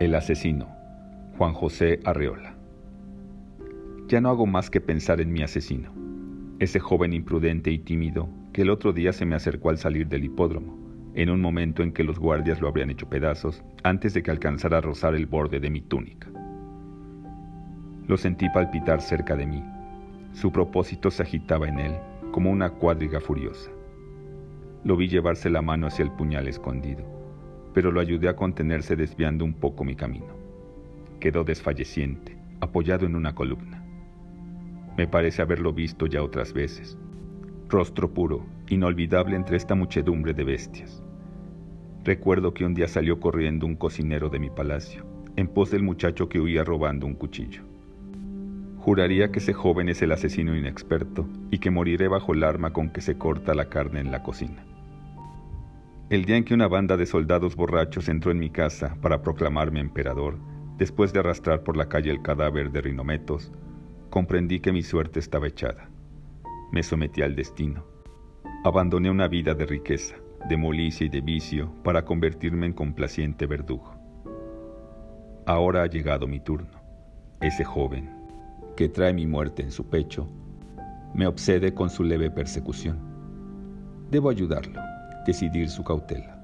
El asesino, Juan José Arreola. Ya no hago más que pensar en mi asesino, ese joven imprudente y tímido que el otro día se me acercó al salir del hipódromo, en un momento en que los guardias lo habrían hecho pedazos antes de que alcanzara a rozar el borde de mi túnica. Lo sentí palpitar cerca de mí. Su propósito se agitaba en él como una cuadriga furiosa. Lo vi llevarse la mano hacia el puñal escondido, pero lo ayudé a contenerse desviando un poco mi camino. Quedó desfalleciente, apoyado en una columna. Me parece haberlo visto ya otras veces. Rostro puro, inolvidable entre esta muchedumbre de bestias. Recuerdo que un día salió corriendo un cocinero de mi palacio, en pos del muchacho que huía robando un cuchillo. Juraría que ese joven es el asesino inexperto y que moriré bajo el arma con que se corta la carne en la cocina. El día en que una banda de soldados borrachos entró en mi casa para proclamarme emperador, después de arrastrar por la calle el cadáver de Rinometos, comprendí que mi suerte estaba echada. Me sometí al destino. Abandoné una vida de riqueza, de molicia y de vicio para convertirme en complaciente verdugo. Ahora ha llegado mi turno. Ese joven, que trae mi muerte en su pecho, me obsede con su leve persecución. Debo ayudarlo decidir su cautela.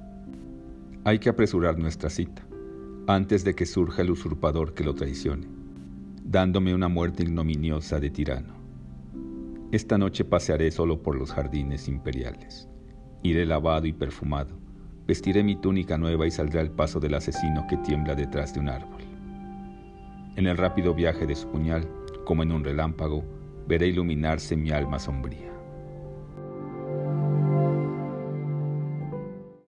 Hay que apresurar nuestra cita, antes de que surja el usurpador que lo traicione, dándome una muerte ignominiosa de tirano. Esta noche pasearé solo por los jardines imperiales. Iré lavado y perfumado, vestiré mi túnica nueva y saldré al paso del asesino que tiembla detrás de un árbol. En el rápido viaje de su puñal, como en un relámpago, veré iluminarse mi alma sombría.